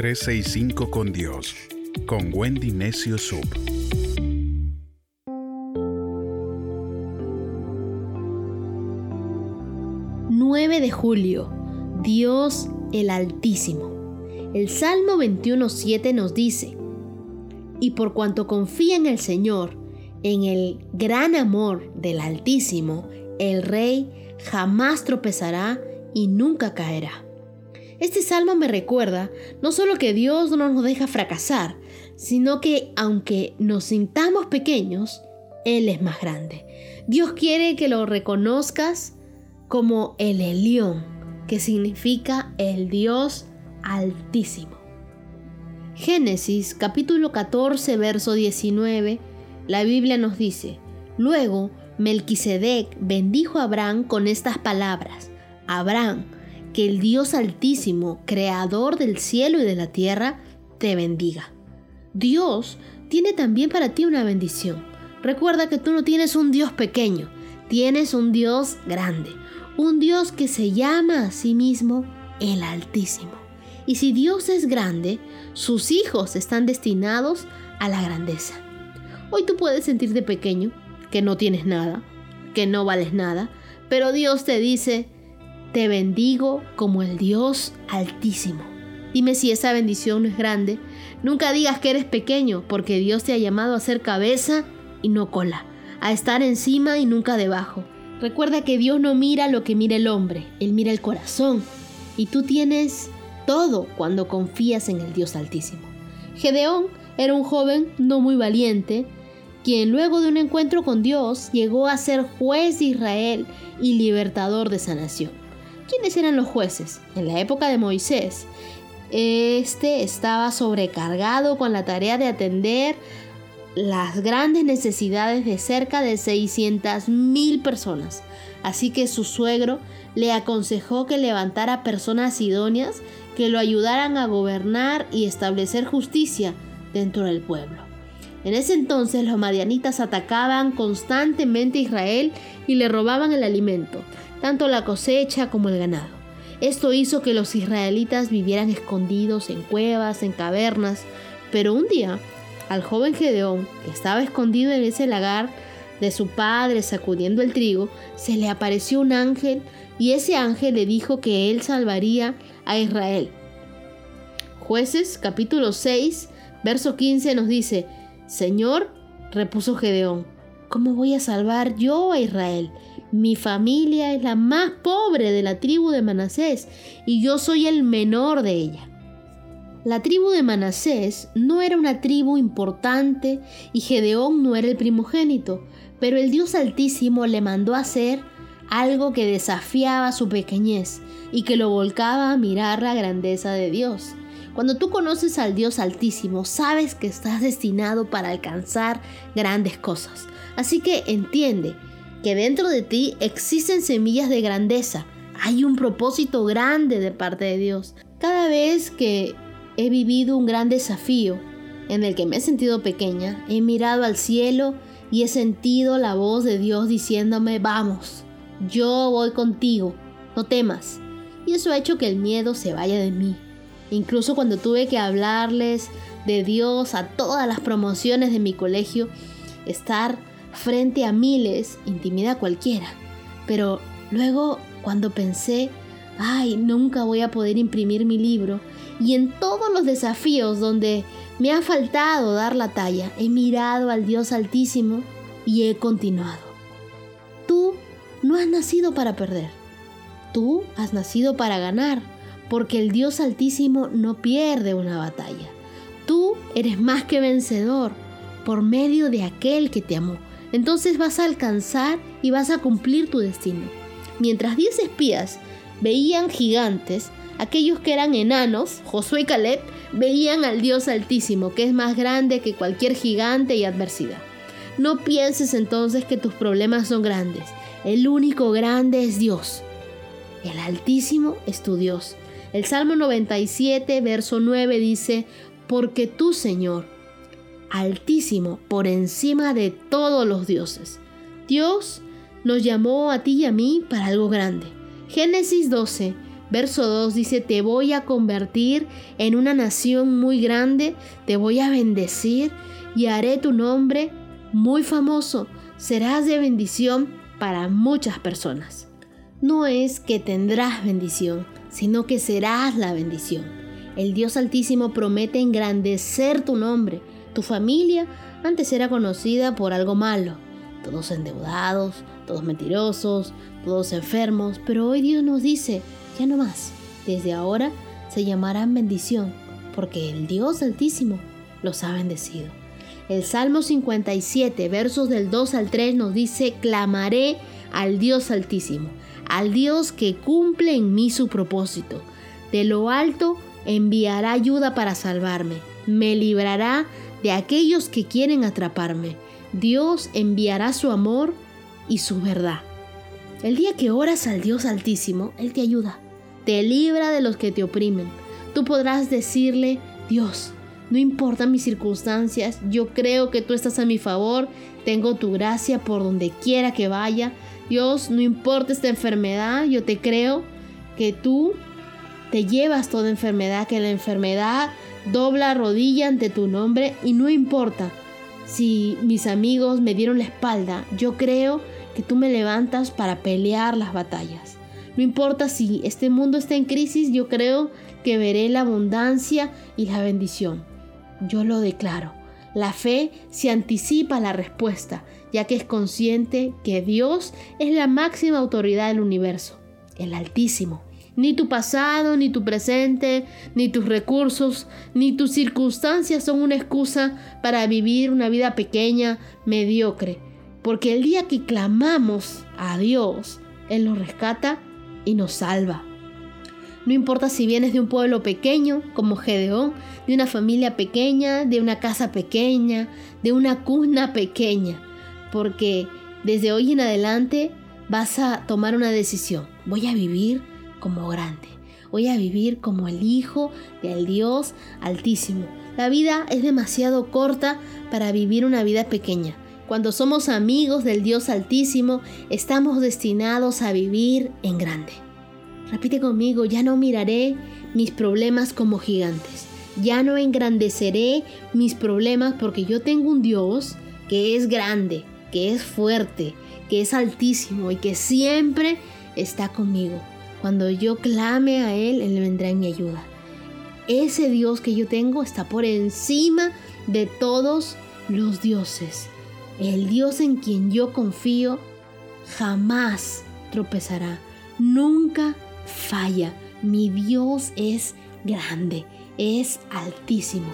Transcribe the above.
365 con Dios, con Wendy Necio Sub. ...9 de julio... ...Dios el Altísimo... El Salmo 21.7 nos dice... Y por cuanto confía en el Señor... ...en el gran amor del Altísimo... ...el Rey jamás tropezará y nunca caerá. Este salmo me recuerda no solo que Dios no nos deja fracasar, sino que aunque nos sintamos pequeños, Él es más grande. Dios quiere que lo reconozcas como el Elión, que significa el Dios altísimo. Génesis capítulo 14, verso 19, la Biblia nos dice, Luego Melquisedec bendijo a Abraham con estas palabras, Abraham, que el Dios Altísimo, Creador del cielo y de la tierra, te bendiga. Dios tiene también para ti una bendición. Recuerda que tú no tienes un Dios pequeño, tienes un Dios grande, un Dios que se llama a sí mismo el Altísimo. Y si Dios es grande, sus hijos están destinados a la grandeza. Hoy tú puedes sentirte pequeño, que no tienes nada, que no vales nada, pero Dios te dice, te bendigo como el Dios altísimo. Dime si esa bendición no es grande. Nunca digas que eres pequeño, porque Dios te ha llamado a ser cabeza y no cola, a estar encima y nunca debajo. Recuerda que Dios no mira lo que mira el hombre, Él mira el corazón. Y tú tienes todo cuando confías en el Dios altísimo. Gedeón era un joven no muy valiente, quien luego de un encuentro con Dios llegó a ser juez de Israel y libertador de esa nación. ¿Quiénes eran los jueces? En la época de Moisés, este estaba sobrecargado con la tarea de atender las grandes necesidades de cerca de 600 mil personas. Así que su suegro le aconsejó que levantara personas idóneas que lo ayudaran a gobernar y establecer justicia dentro del pueblo. En ese entonces los madianitas atacaban constantemente a Israel y le robaban el alimento tanto la cosecha como el ganado. Esto hizo que los israelitas vivieran escondidos en cuevas, en cavernas, pero un día al joven Gedeón, que estaba escondido en ese lagar de su padre sacudiendo el trigo, se le apareció un ángel y ese ángel le dijo que él salvaría a Israel. Jueces capítulo 6, verso 15 nos dice, Señor, repuso Gedeón, ¿cómo voy a salvar yo a Israel? Mi familia es la más pobre de la tribu de Manasés y yo soy el menor de ella. La tribu de Manasés no era una tribu importante y Gedeón no era el primogénito, pero el Dios Altísimo le mandó hacer algo que desafiaba su pequeñez y que lo volcaba a mirar la grandeza de Dios. Cuando tú conoces al Dios Altísimo, sabes que estás destinado para alcanzar grandes cosas. Así que entiende que dentro de ti existen semillas de grandeza. Hay un propósito grande de parte de Dios. Cada vez que he vivido un gran desafío en el que me he sentido pequeña, he mirado al cielo y he sentido la voz de Dios diciéndome, vamos, yo voy contigo, no temas. Y eso ha hecho que el miedo se vaya de mí. Incluso cuando tuve que hablarles de Dios a todas las promociones de mi colegio, estar frente a miles intimida a cualquiera. Pero luego cuando pensé, ay, nunca voy a poder imprimir mi libro, y en todos los desafíos donde me ha faltado dar la talla, he mirado al Dios Altísimo y he continuado. Tú no has nacido para perder, tú has nacido para ganar, porque el Dios Altísimo no pierde una batalla. Tú eres más que vencedor por medio de aquel que te amó entonces vas a alcanzar y vas a cumplir tu destino. Mientras diez espías veían gigantes, aquellos que eran enanos, Josué y Caleb, veían al Dios Altísimo, que es más grande que cualquier gigante y adversidad. No pienses entonces que tus problemas son grandes. El único grande es Dios. El Altísimo es tu Dios. El Salmo 97, verso 9 dice, porque tú, Señor, altísimo por encima de todos los dioses. Dios nos llamó a ti y a mí para algo grande. Génesis 12, Verso 2 dice, te voy a convertir en una nación muy grande, te voy a bendecir y haré tu nombre muy famoso. Serás de bendición para muchas personas. No es que tendrás bendición, sino que serás la bendición. El Dios Altísimo promete engrandecer tu nombre. Tu familia antes era conocida por algo malo, todos endeudados, todos mentirosos, todos enfermos, pero hoy Dios nos dice, ya no más, desde ahora se llamarán bendición, porque el Dios Altísimo los ha bendecido. El Salmo 57, versos del 2 al 3 nos dice, clamaré al Dios Altísimo, al Dios que cumple en mí su propósito. De lo alto enviará ayuda para salvarme, me librará de aquellos que quieren atraparme. Dios enviará su amor y su verdad. El día que oras al Dios Altísimo, Él te ayuda, te libra de los que te oprimen. Tú podrás decirle, Dios, no importa mis circunstancias, yo creo que tú estás a mi favor, tengo tu gracia por donde quiera que vaya. Dios, no importa esta enfermedad, yo te creo que tú te llevas toda enfermedad, que la enfermedad dobla rodilla ante tu nombre y no importa si mis amigos me dieron la espalda, yo creo que tú me levantas para pelear las batallas. No importa si este mundo está en crisis, yo creo que veré la abundancia y la bendición. Yo lo declaro. La fe se anticipa la respuesta, ya que es consciente que Dios es la máxima autoridad del universo, el Altísimo. Ni tu pasado, ni tu presente, ni tus recursos, ni tus circunstancias son una excusa para vivir una vida pequeña, mediocre. Porque el día que clamamos a Dios, Él nos rescata y nos salva. No importa si vienes de un pueblo pequeño, como Gedeón, de una familia pequeña, de una casa pequeña, de una cuna pequeña, porque desde hoy en adelante vas a tomar una decisión. Voy a vivir como grande. Voy a vivir como el Hijo del Dios Altísimo. La vida es demasiado corta para vivir una vida pequeña. Cuando somos amigos del Dios Altísimo, estamos destinados a vivir en grande. Repite conmigo, ya no miraré mis problemas como gigantes. Ya no engrandeceré mis problemas porque yo tengo un Dios que es grande, que es fuerte, que es altísimo y que siempre está conmigo. Cuando yo clame a Él, Él vendrá en mi ayuda. Ese Dios que yo tengo está por encima de todos los dioses. El Dios en quien yo confío jamás tropezará, nunca falla. Mi Dios es grande, es altísimo.